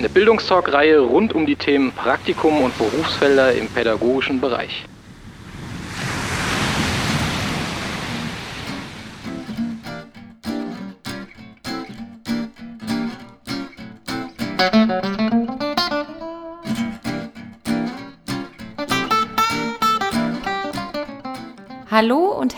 Eine Bildungstalk-Reihe rund um die Themen Praktikum und Berufsfelder im pädagogischen Bereich.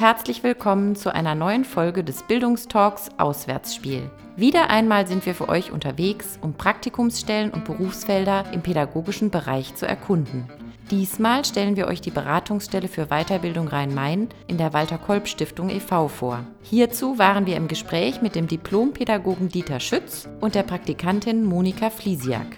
Herzlich willkommen zu einer neuen Folge des Bildungstalks Auswärtsspiel. Wieder einmal sind wir für euch unterwegs, um Praktikumsstellen und Berufsfelder im pädagogischen Bereich zu erkunden. Diesmal stellen wir euch die Beratungsstelle für Weiterbildung Rhein-Main in der Walter-Kolb-Stiftung e.V. vor. Hierzu waren wir im Gespräch mit dem Diplompädagogen Dieter Schütz und der Praktikantin Monika Fliesiak.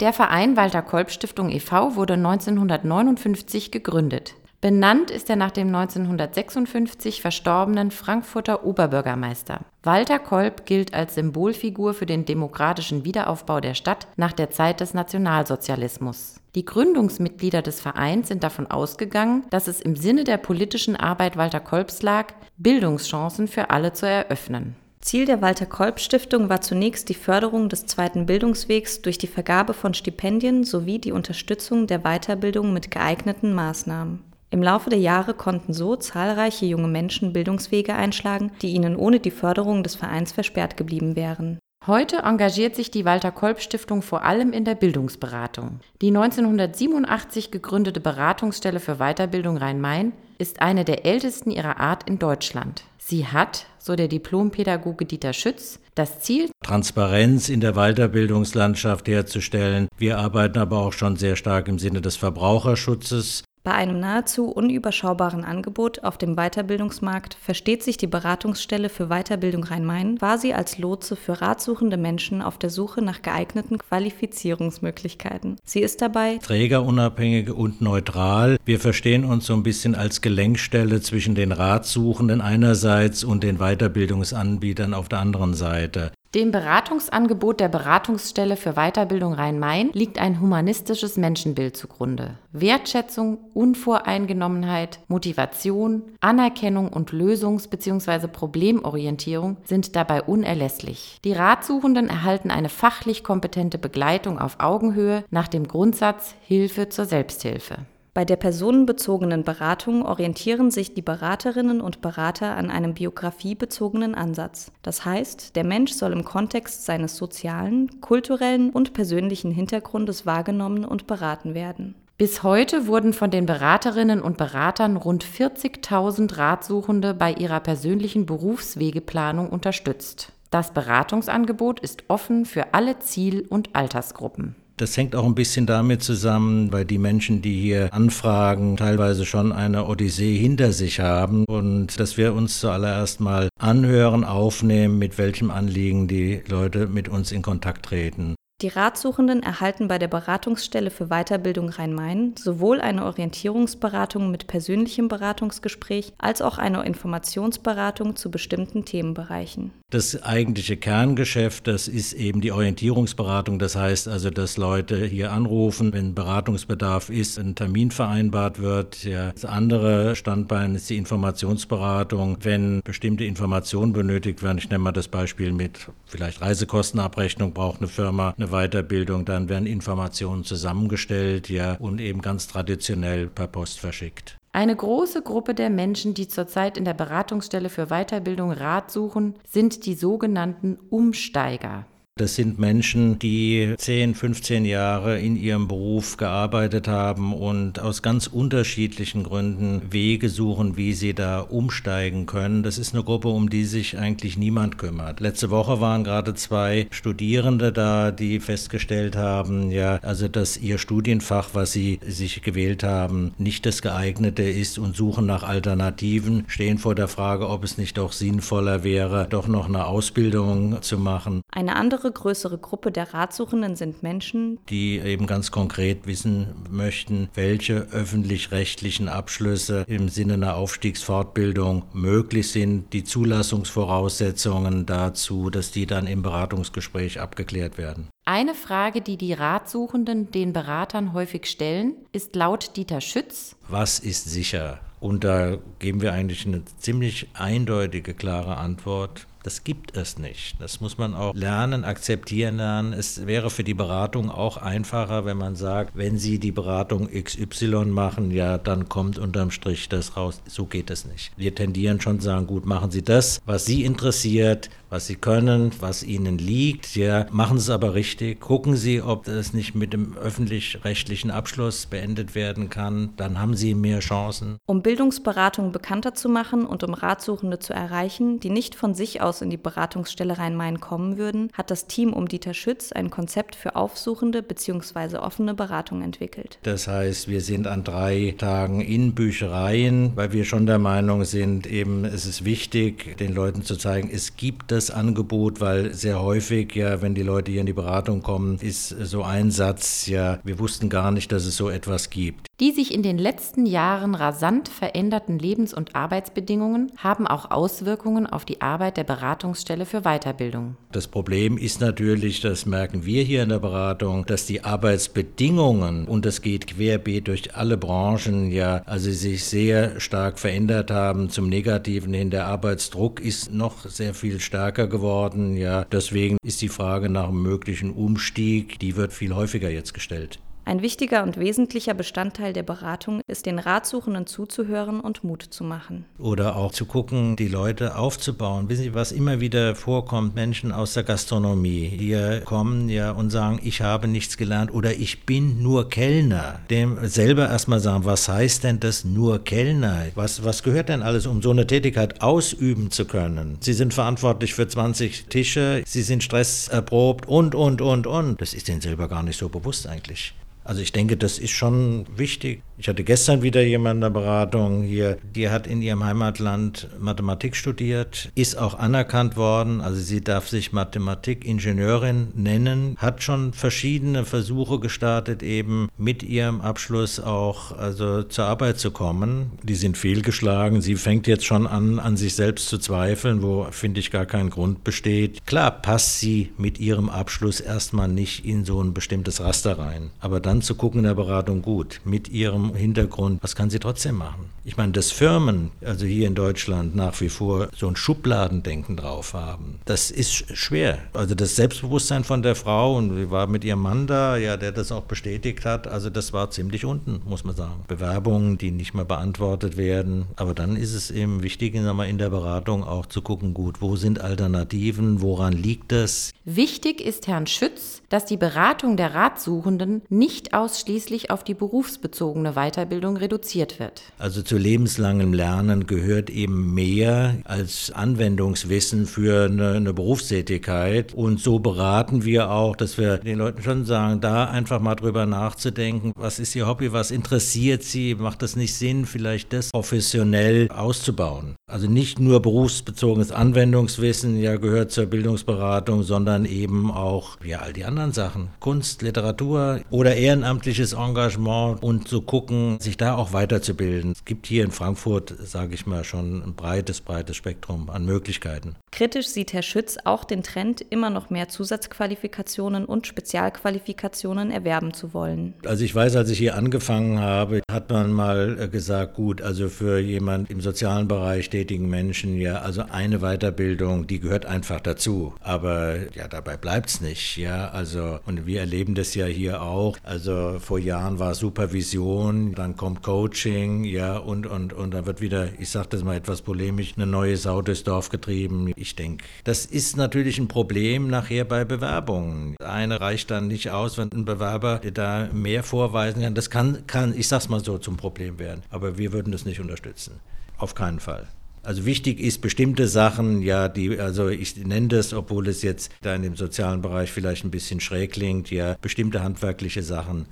Der Verein Walter Kolb Stiftung e.V. wurde 1959 gegründet. Benannt ist er nach dem 1956 verstorbenen Frankfurter Oberbürgermeister. Walter Kolb gilt als Symbolfigur für den demokratischen Wiederaufbau der Stadt nach der Zeit des Nationalsozialismus. Die Gründungsmitglieder des Vereins sind davon ausgegangen, dass es im Sinne der politischen Arbeit Walter Kolbs lag, Bildungschancen für alle zu eröffnen. Ziel der Walter-Kolb-Stiftung war zunächst die Förderung des zweiten Bildungswegs durch die Vergabe von Stipendien sowie die Unterstützung der Weiterbildung mit geeigneten Maßnahmen. Im Laufe der Jahre konnten so zahlreiche junge Menschen Bildungswege einschlagen, die ihnen ohne die Förderung des Vereins versperrt geblieben wären. Heute engagiert sich die Walter-Kolb-Stiftung vor allem in der Bildungsberatung. Die 1987 gegründete Beratungsstelle für Weiterbildung Rhein-Main ist eine der ältesten ihrer Art in Deutschland. Sie hat, so der Diplompädagoge Dieter Schütz, das Ziel, Transparenz in der Weiterbildungslandschaft herzustellen. Wir arbeiten aber auch schon sehr stark im Sinne des Verbraucherschutzes. Bei einem nahezu unüberschaubaren Angebot auf dem Weiterbildungsmarkt versteht sich die Beratungsstelle für Weiterbildung Rhein-Main quasi als Lotse für ratsuchende Menschen auf der Suche nach geeigneten Qualifizierungsmöglichkeiten. Sie ist dabei trägerunabhängig und neutral. Wir verstehen uns so ein bisschen als Gelenkstelle zwischen den Ratsuchenden einerseits und den Weiterbildungsanbietern auf der anderen Seite. Dem Beratungsangebot der Beratungsstelle für Weiterbildung Rhein-Main liegt ein humanistisches Menschenbild zugrunde. Wertschätzung, Unvoreingenommenheit, Motivation, Anerkennung und Lösungs- bzw. Problemorientierung sind dabei unerlässlich. Die Ratsuchenden erhalten eine fachlich kompetente Begleitung auf Augenhöhe nach dem Grundsatz Hilfe zur Selbsthilfe. Bei der personenbezogenen Beratung orientieren sich die Beraterinnen und Berater an einem biografiebezogenen Ansatz. Das heißt, der Mensch soll im Kontext seines sozialen, kulturellen und persönlichen Hintergrundes wahrgenommen und beraten werden. Bis heute wurden von den Beraterinnen und Beratern rund 40.000 Ratsuchende bei ihrer persönlichen Berufswegeplanung unterstützt. Das Beratungsangebot ist offen für alle Ziel- und Altersgruppen. Das hängt auch ein bisschen damit zusammen, weil die Menschen, die hier anfragen, teilweise schon eine Odyssee hinter sich haben und dass wir uns zuallererst mal anhören, aufnehmen, mit welchem Anliegen die Leute mit uns in Kontakt treten. Die Ratsuchenden erhalten bei der Beratungsstelle für Weiterbildung Rhein-Main sowohl eine Orientierungsberatung mit persönlichem Beratungsgespräch als auch eine Informationsberatung zu bestimmten Themenbereichen. Das eigentliche Kerngeschäft, das ist eben die Orientierungsberatung. Das heißt also, dass Leute hier anrufen, wenn Beratungsbedarf ist, ein Termin vereinbart wird. Das andere Standbein ist die Informationsberatung, wenn bestimmte Informationen benötigt werden. Ich nenne mal das Beispiel mit vielleicht Reisekostenabrechnung braucht eine Firma eine Weiterbildung, dann werden Informationen zusammengestellt, ja, und eben ganz traditionell per Post verschickt. Eine große Gruppe der Menschen, die zurzeit in der Beratungsstelle für Weiterbildung Rat suchen, sind die sogenannten Umsteiger. Das sind Menschen, die 10, 15 Jahre in ihrem Beruf gearbeitet haben und aus ganz unterschiedlichen Gründen Wege suchen, wie sie da umsteigen können. Das ist eine Gruppe, um die sich eigentlich niemand kümmert. Letzte Woche waren gerade zwei Studierende da, die festgestellt haben, ja, also dass ihr Studienfach, was sie sich gewählt haben, nicht das geeignete ist und suchen nach Alternativen, stehen vor der Frage, ob es nicht doch sinnvoller wäre, doch noch eine Ausbildung zu machen. Eine andere andere größere Gruppe der Ratsuchenden sind Menschen, die eben ganz konkret wissen möchten, welche öffentlich-rechtlichen Abschlüsse im Sinne einer Aufstiegsfortbildung möglich sind, die Zulassungsvoraussetzungen dazu, dass die dann im Beratungsgespräch abgeklärt werden. Eine Frage, die die Ratsuchenden den Beratern häufig stellen, ist laut Dieter Schütz, was ist sicher? Und da geben wir eigentlich eine ziemlich eindeutige, klare Antwort. Das gibt es nicht. Das muss man auch lernen, akzeptieren lernen. Es wäre für die Beratung auch einfacher, wenn man sagt, wenn Sie die Beratung XY machen, ja, dann kommt unterm Strich das raus. So geht es nicht. Wir tendieren schon zu sagen, gut, machen Sie das, was Sie interessiert, was Sie können, was Ihnen liegt. Ja, machen Sie es aber richtig. Gucken Sie, ob das nicht mit dem öffentlich-rechtlichen Abschluss beendet werden kann. Dann haben Sie mehr Chancen. Um Bildungsberatung bekannter zu machen und um Ratsuchende zu erreichen, die nicht von sich aus in die Beratungsstelle Rhein-Main kommen würden, hat das Team um Dieter Schütz ein Konzept für aufsuchende bzw. offene Beratung entwickelt. Das heißt, wir sind an drei Tagen in Büchereien, weil wir schon der Meinung sind, eben es ist wichtig, den Leuten zu zeigen, es gibt das Angebot, weil sehr häufig, ja, wenn die Leute hier in die Beratung kommen, ist so ein Satz, ja, wir wussten gar nicht, dass es so etwas gibt. Die sich in den letzten Jahren rasant veränderten Lebens- und Arbeitsbedingungen haben auch Auswirkungen auf die Arbeit der Beratungsstelle für Weiterbildung. Das Problem ist natürlich, das merken wir hier in der Beratung, dass die Arbeitsbedingungen, und das geht querbeet durch alle Branchen, ja, also sich sehr stark verändert haben zum Negativen hin. Der Arbeitsdruck ist noch sehr viel stärker geworden, ja. Deswegen ist die Frage nach einem möglichen Umstieg, die wird viel häufiger jetzt gestellt. Ein wichtiger und wesentlicher Bestandteil der Beratung ist, den Ratsuchenden zuzuhören und Mut zu machen. Oder auch zu gucken, die Leute aufzubauen. Wissen Sie, was immer wieder vorkommt, Menschen aus der Gastronomie hier kommen ja und sagen, ich habe nichts gelernt oder ich bin nur Kellner. Dem selber erstmal sagen, was heißt denn das nur Kellner? Was, was gehört denn alles, um so eine Tätigkeit ausüben zu können? Sie sind verantwortlich für 20 Tische, Sie sind stresserprobt und, und, und, und. Das ist denen selber gar nicht so bewusst eigentlich. Also ich denke, das ist schon wichtig. Ich hatte gestern wieder jemanden in der Beratung hier, die hat in ihrem Heimatland Mathematik studiert, ist auch anerkannt worden, also sie darf sich Mathematikingenieurin nennen, hat schon verschiedene Versuche gestartet, eben mit ihrem Abschluss auch also zur Arbeit zu kommen. Die sind fehlgeschlagen. Sie fängt jetzt schon an, an sich selbst zu zweifeln, wo finde ich gar keinen Grund besteht. Klar passt sie mit ihrem Abschluss erstmal nicht in so ein bestimmtes Raster rein, aber dann zu gucken in der Beratung gut mit ihrem Hintergrund, was kann sie trotzdem machen? Ich meine, dass Firmen, also hier in Deutschland, nach wie vor so ein Schubladendenken drauf haben, das ist schwer. Also das Selbstbewusstsein von der Frau, und sie war mit ihrem Mann da, ja, der das auch bestätigt hat, also das war ziemlich unten, muss man sagen. Bewerbungen, die nicht mehr beantwortet werden. Aber dann ist es eben wichtig, in der Beratung auch zu gucken, gut, wo sind Alternativen, woran liegt das? Wichtig ist Herrn Schütz, dass die Beratung der Ratsuchenden nicht ausschließlich auf die berufsbezogene Weiterbildung reduziert wird. Also zu lebenslangem Lernen gehört eben mehr als Anwendungswissen für eine, eine Berufstätigkeit. Und so beraten wir auch, dass wir den Leuten schon sagen, da einfach mal drüber nachzudenken, was ist ihr Hobby, was interessiert sie, macht es nicht Sinn, vielleicht das professionell auszubauen. Also nicht nur berufsbezogenes Anwendungswissen ja gehört zur Bildungsberatung, sondern eben auch ja all die anderen Sachen, Kunst, Literatur oder ehrenamtliches Engagement und zu gucken, sich da auch weiterzubilden. Es gibt hier in Frankfurt, sage ich mal, schon ein breites, breites Spektrum an Möglichkeiten. Kritisch sieht Herr Schütz auch den Trend, immer noch mehr Zusatzqualifikationen und Spezialqualifikationen erwerben zu wollen. Also ich weiß, als ich hier angefangen habe, hat man mal gesagt, gut, also für jemand im sozialen Bereich, tätigen Menschen ja, also eine Weiterbildung, die gehört einfach dazu. Aber ja, dabei bleibt es nicht. Ja, also, und wir erleben das ja hier auch. Also Also vor Jahren war Supervision, dann kommt Coaching, ja, und, und, und dann wird wieder, ich sage das mal etwas polemisch, eine neue Sau durchs Dorf getrieben. Ich denke, das ist natürlich ein Problem nachher bei Bewerbungen. Eine reicht dann nicht aus, wenn ein Bewerber da mehr vorweisen kann. Das kann, kann ich sag's mal so, zum Problem werden. Aber wir würden das nicht unterstützen. Auf keinen Fall. Also wichtig ist bestimmte Sachen, ja, die, also ich nenne das, obwohl es jetzt da in dem sozialen Bereich vielleicht ein bisschen schräg klingt, ja, bestimmte handwerkliche Sachen,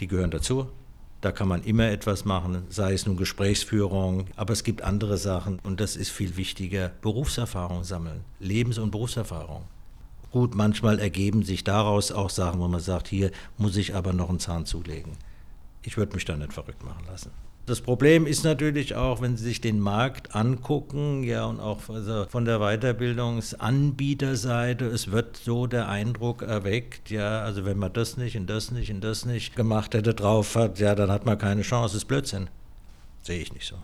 die gehören dazu. Da kann man immer etwas machen, sei es nun Gesprächsführung, aber es gibt andere Sachen und das ist viel wichtiger, Berufserfahrung sammeln, Lebens- und Berufserfahrung. Gut, manchmal ergeben sich daraus auch Sachen, wo man sagt, hier muss ich aber noch einen Zahn zulegen. Ich würde mich da nicht verrückt machen lassen. Das Problem ist natürlich auch, wenn Sie sich den Markt angucken, ja, und auch also von der Weiterbildungsanbieterseite, es wird so der Eindruck erweckt, ja, also wenn man das nicht und das nicht und das nicht gemacht hätte, drauf hat, ja, dann hat man keine Chance, das ist Blödsinn. Sehe ich nicht so.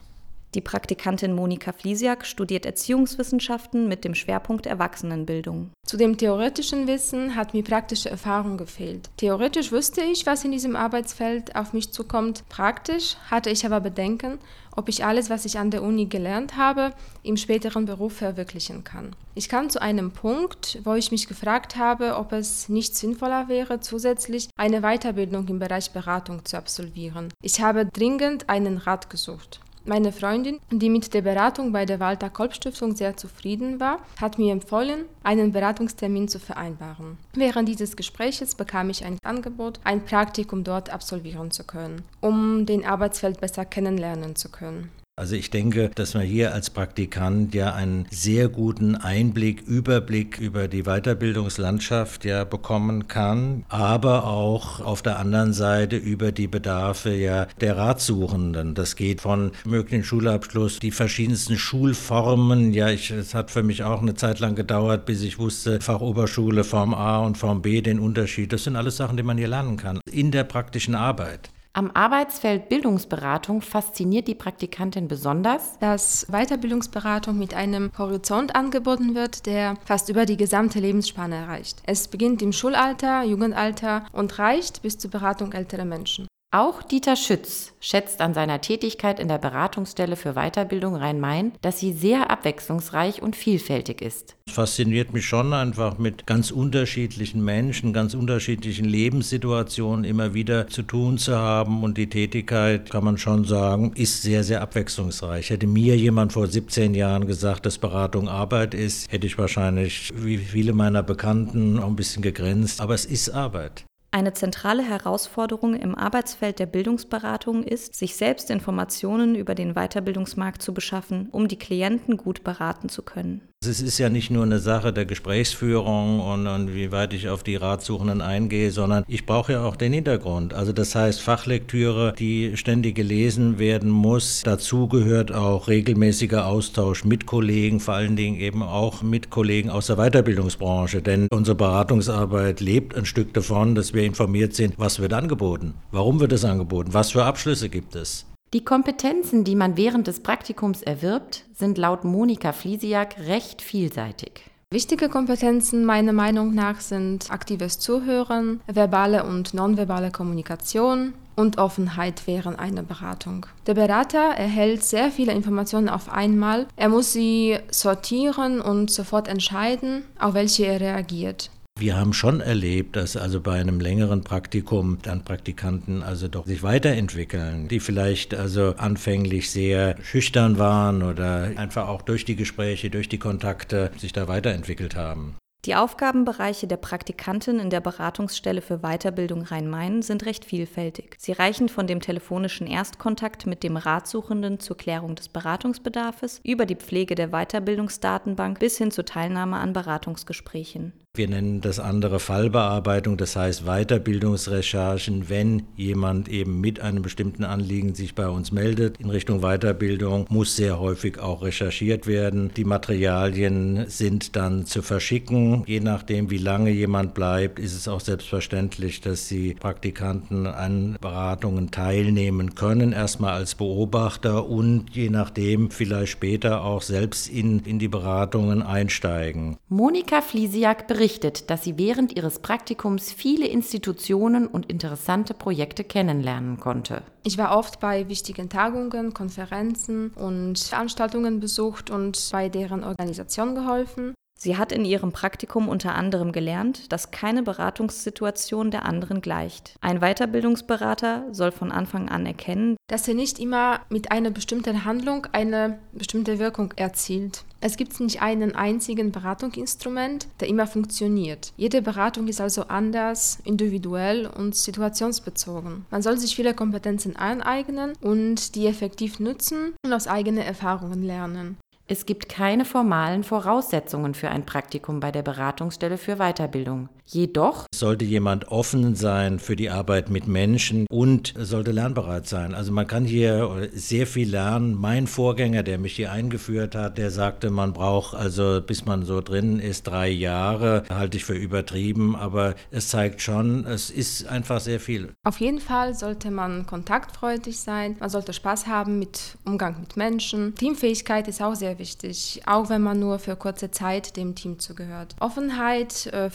Die Praktikantin Monika Fliesiak studiert Erziehungswissenschaften mit dem Schwerpunkt Erwachsenenbildung. Zu dem theoretischen Wissen hat mir praktische Erfahrung gefehlt. Theoretisch wusste ich, was in diesem Arbeitsfeld auf mich zukommt. Praktisch hatte ich aber Bedenken, ob ich alles, was ich an der Uni gelernt habe, im späteren Beruf verwirklichen kann. Ich kam zu einem Punkt, wo ich mich gefragt habe, ob es nicht sinnvoller wäre, zusätzlich eine Weiterbildung im Bereich Beratung zu absolvieren. Ich habe dringend einen Rat gesucht. Meine Freundin, die mit der Beratung bei der Walter Kolb Stiftung sehr zufrieden war, hat mir empfohlen, einen Beratungstermin zu vereinbaren. Während dieses Gespräches bekam ich ein Angebot, ein Praktikum dort absolvieren zu können, um den Arbeitsfeld besser kennenlernen zu können. Also ich denke, dass man hier als Praktikant ja einen sehr guten Einblick, Überblick über die Weiterbildungslandschaft ja bekommen kann, aber auch auf der anderen Seite über die Bedarfe ja der Ratsuchenden. Das geht von möglichen Schulabschluss, die verschiedensten Schulformen. Ja, es hat für mich auch eine Zeit lang gedauert, bis ich wusste, Fachoberschule, Form A und Form B, den Unterschied. Das sind alles Sachen, die man hier lernen kann in der praktischen Arbeit. Am Arbeitsfeld Bildungsberatung fasziniert die Praktikantin besonders, dass Weiterbildungsberatung mit einem Horizont angeboten wird, der fast über die gesamte Lebensspanne reicht. Es beginnt im Schulalter, Jugendalter und reicht bis zur Beratung älterer Menschen. Auch Dieter Schütz schätzt an seiner Tätigkeit in der Beratungsstelle für Weiterbildung Rhein-Main, dass sie sehr abwechslungsreich und vielfältig ist. Es fasziniert mich schon einfach mit ganz unterschiedlichen Menschen, ganz unterschiedlichen Lebenssituationen immer wieder zu tun zu haben und die Tätigkeit, kann man schon sagen, ist sehr, sehr abwechslungsreich. Hätte mir jemand vor 17 Jahren gesagt, dass Beratung Arbeit ist, hätte ich wahrscheinlich wie viele meiner Bekannten auch ein bisschen gegrenzt, aber es ist Arbeit. Eine zentrale Herausforderung im Arbeitsfeld der Bildungsberatung ist, sich selbst Informationen über den Weiterbildungsmarkt zu beschaffen, um die Klienten gut beraten zu können. Es ist ja nicht nur eine Sache der Gesprächsführung und, und wie weit ich auf die Ratsuchenden eingehe, sondern ich brauche ja auch den Hintergrund. Also das heißt Fachlektüre, die ständig gelesen werden muss. Dazu gehört auch regelmäßiger Austausch mit Kollegen, vor allen Dingen eben auch mit Kollegen aus der Weiterbildungsbranche. Denn unsere Beratungsarbeit lebt ein Stück davon, dass wir informiert sind, was wird angeboten, warum wird es angeboten, was für Abschlüsse gibt es. Die Kompetenzen, die man während des Praktikums erwirbt, sind laut Monika Fliesiak recht vielseitig. Wichtige Kompetenzen meiner Meinung nach sind aktives Zuhören, verbale und nonverbale Kommunikation und Offenheit während einer Beratung. Der Berater erhält sehr viele Informationen auf einmal. Er muss sie sortieren und sofort entscheiden, auf welche er reagiert. Wir haben schon erlebt, dass also bei einem längeren Praktikum dann Praktikanten also doch sich weiterentwickeln, die vielleicht also anfänglich sehr schüchtern waren oder einfach auch durch die Gespräche, durch die Kontakte sich da weiterentwickelt haben. Die Aufgabenbereiche der Praktikantin in der Beratungsstelle für Weiterbildung Rhein-Main sind recht vielfältig. Sie reichen von dem telefonischen Erstkontakt mit dem Ratsuchenden zur Klärung des Beratungsbedarfs über die Pflege der Weiterbildungsdatenbank bis hin zur Teilnahme an Beratungsgesprächen. Wir nennen das andere Fallbearbeitung, das heißt Weiterbildungsrecherchen, wenn jemand eben mit einem bestimmten Anliegen sich bei uns meldet in Richtung Weiterbildung, muss sehr häufig auch recherchiert werden. Die Materialien sind dann zu verschicken. Je nachdem, wie lange jemand bleibt, ist es auch selbstverständlich, dass die Praktikanten an Beratungen teilnehmen können, erstmal als Beobachter und je nachdem vielleicht später auch selbst in, in die Beratungen einsteigen. Monika Fliesiak berichtet berichtet, dass sie während ihres Praktikums viele Institutionen und interessante Projekte kennenlernen konnte. Ich war oft bei wichtigen Tagungen, Konferenzen und Veranstaltungen besucht und bei deren Organisation geholfen. Sie hat in ihrem Praktikum unter anderem gelernt, dass keine Beratungssituation der anderen gleicht. Ein Weiterbildungsberater soll von Anfang an erkennen, dass er nicht immer mit einer bestimmten Handlung eine bestimmte Wirkung erzielt. Es gibt nicht einen einzigen Beratungsinstrument, der immer funktioniert. Jede Beratung ist also anders, individuell und situationsbezogen. Man soll sich viele Kompetenzen aneignen und die effektiv nutzen und aus eigenen Erfahrungen lernen. Es gibt keine formalen Voraussetzungen für ein Praktikum bei der Beratungsstelle für Weiterbildung. Jedoch sollte jemand offen sein für die Arbeit mit Menschen und sollte lernbereit sein. Also man kann hier sehr viel lernen. Mein Vorgänger, der mich hier eingeführt hat, der sagte, man braucht also bis man so drin ist drei Jahre, halte ich für übertrieben, aber es zeigt schon, es ist einfach sehr viel. Auf jeden Fall sollte man kontaktfreudig sein, man sollte Spaß haben mit Umgang mit Menschen. Teamfähigkeit ist auch sehr wichtig, auch wenn man nur für kurze Zeit dem Team zugehört. Offenheit, äh,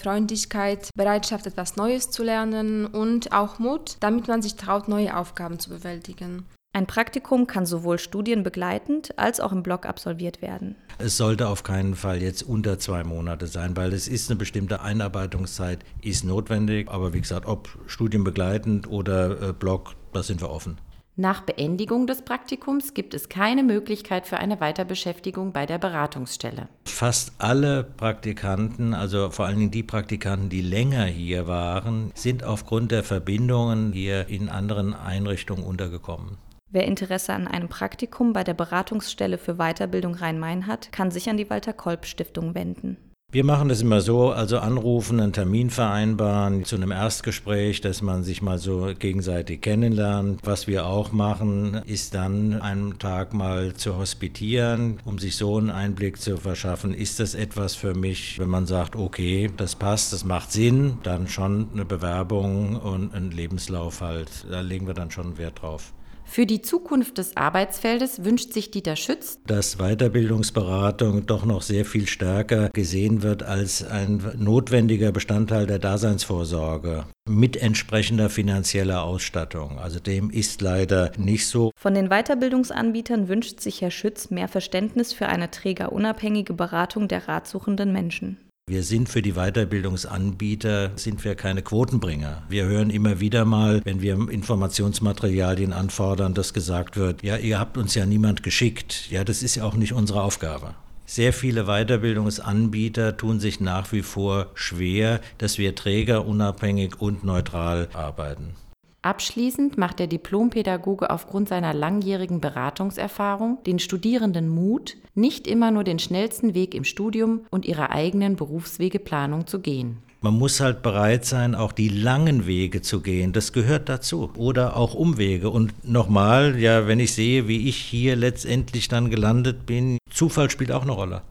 Freundlichkeit, Bereitschaft, etwas Neues zu lernen und auch Mut, damit man sich traut, neue Aufgaben zu bewältigen. Ein Praktikum kann sowohl studienbegleitend als auch im Block absolviert werden. Es sollte auf keinen Fall jetzt unter zwei Monate sein, weil es ist eine bestimmte Einarbeitungszeit, ist notwendig. Aber wie gesagt, ob studienbegleitend oder äh, Block, da sind wir offen. Nach Beendigung des Praktikums gibt es keine Möglichkeit für eine Weiterbeschäftigung bei der Beratungsstelle. Fast alle Praktikanten, also vor allen Dingen die Praktikanten, die länger hier waren, sind aufgrund der Verbindungen hier in anderen Einrichtungen untergekommen. Wer Interesse an einem Praktikum bei der Beratungsstelle für Weiterbildung Rhein-Main hat, kann sich an die Walter Kolb Stiftung wenden. Wir machen das immer so, also anrufen, einen Termin vereinbaren zu einem Erstgespräch, dass man sich mal so gegenseitig kennenlernt. Was wir auch machen, ist dann einen Tag mal zu hospitieren, um sich so einen Einblick zu verschaffen. Ist das etwas für mich, wenn man sagt, okay, das passt, das macht Sinn, dann schon eine Bewerbung und einen Lebenslauf halt. Da legen wir dann schon Wert drauf. Für die Zukunft des Arbeitsfeldes wünscht sich Dieter Schütz, dass Weiterbildungsberatung doch noch sehr viel stärker gesehen wird als ein notwendiger Bestandteil der Daseinsvorsorge mit entsprechender finanzieller Ausstattung. Also dem ist leider nicht so. Von den Weiterbildungsanbietern wünscht sich Herr Schütz mehr Verständnis für eine trägerunabhängige Beratung der ratsuchenden Menschen. Wir sind für die Weiterbildungsanbieter, sind wir keine Quotenbringer. Wir hören immer wieder mal, wenn wir Informationsmaterialien anfordern, dass gesagt wird, ja, ihr habt uns ja niemand geschickt. Ja, das ist ja auch nicht unsere Aufgabe. Sehr viele Weiterbildungsanbieter tun sich nach wie vor schwer, dass wir trägerunabhängig und neutral arbeiten. Abschließend macht der Diplompädagoge aufgrund seiner langjährigen Beratungserfahrung den Studierenden Mut, nicht immer nur den schnellsten Weg im Studium und ihrer eigenen Berufswegeplanung zu gehen. Man muss halt bereit sein, auch die langen Wege zu gehen. Das gehört dazu. Oder auch Umwege. Und nochmal, ja, wenn ich sehe, wie ich hier letztendlich dann gelandet bin, Zufall spielt auch eine Rolle.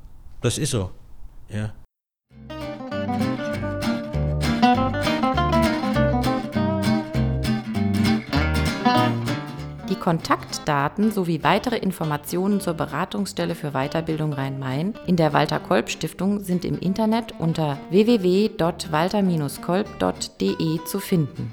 Das ist so. Ja. Kontaktdaten sowie weitere Informationen zur Beratungsstelle für Weiterbildung Rhein-Main in der Walter-Kolb-Stiftung sind im Internet unter www.walter-kolb.de zu finden.